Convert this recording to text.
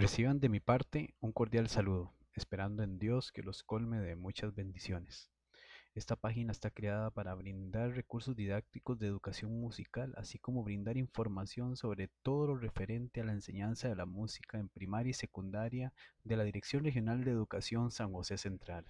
Reciban de mi parte un cordial saludo, esperando en Dios que los colme de muchas bendiciones. Esta página está creada para brindar recursos didácticos de educación musical, así como brindar información sobre todo lo referente a la enseñanza de la música en primaria y secundaria de la Dirección Regional de Educación San José Central.